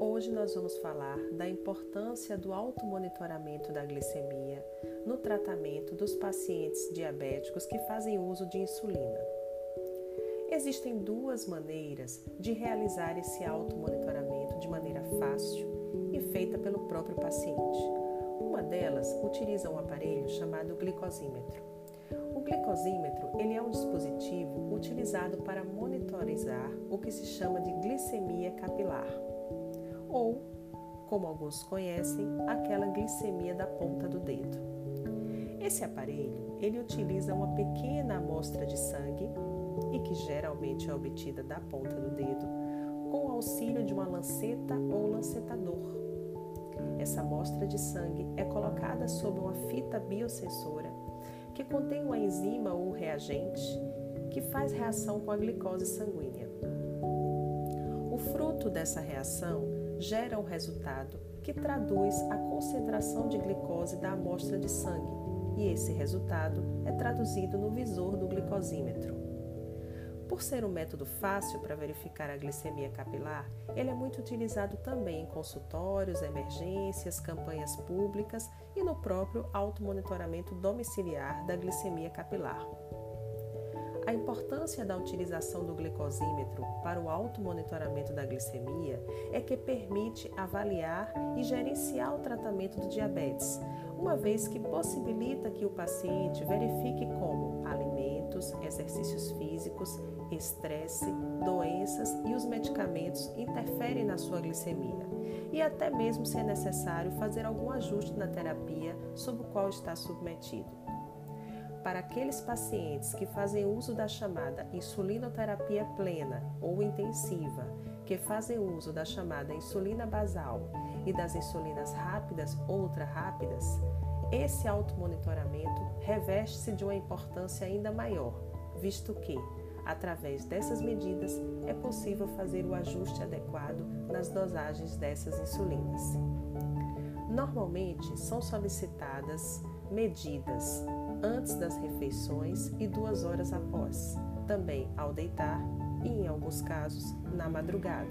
Hoje nós vamos falar da importância do automonitoramento da glicemia no tratamento dos pacientes diabéticos que fazem uso de insulina. Existem duas maneiras de realizar esse automonitoramento de maneira fácil e feita pelo próprio paciente. Uma delas utiliza um aparelho chamado glicosímetro. Glicosímetro ele é um dispositivo utilizado para monitorizar o que se chama de glicemia capilar, ou, como alguns conhecem, aquela glicemia da ponta do dedo. Esse aparelho ele utiliza uma pequena amostra de sangue e que geralmente é obtida da ponta do dedo com o auxílio de uma lanceta ou lancetador. Essa amostra de sangue é colocada sob uma fita biosensora que contém uma enzima ou reagente que faz reação com a glicose sanguínea. O fruto dessa reação gera um resultado que traduz a concentração de glicose da amostra de sangue, e esse resultado é traduzido no visor do glicosímetro. Por ser um método fácil para verificar a glicemia capilar, ele é muito utilizado também em consultórios, emergências, campanhas públicas e no próprio automonitoramento domiciliar da glicemia capilar. A importância da utilização do glicosímetro para o automonitoramento da glicemia é que permite avaliar e gerenciar o tratamento do diabetes, uma vez que possibilita que o paciente verifique como alimentos, exercícios físicos, estresse, doenças e os medicamentos interferem na sua glicemia, e até mesmo se é necessário fazer algum ajuste na terapia sob o qual está submetido. Para aqueles pacientes que fazem uso da chamada insulinoterapia plena ou intensiva, que fazem uso da chamada insulina basal e das insulinas rápidas ou ultra rápidas, esse automonitoramento reveste-se de uma importância ainda maior, visto que, através dessas medidas, é possível fazer o ajuste adequado nas dosagens dessas insulinas. Normalmente são solicitadas medidas antes das refeições e duas horas após, também ao deitar e, em alguns casos, na madrugada.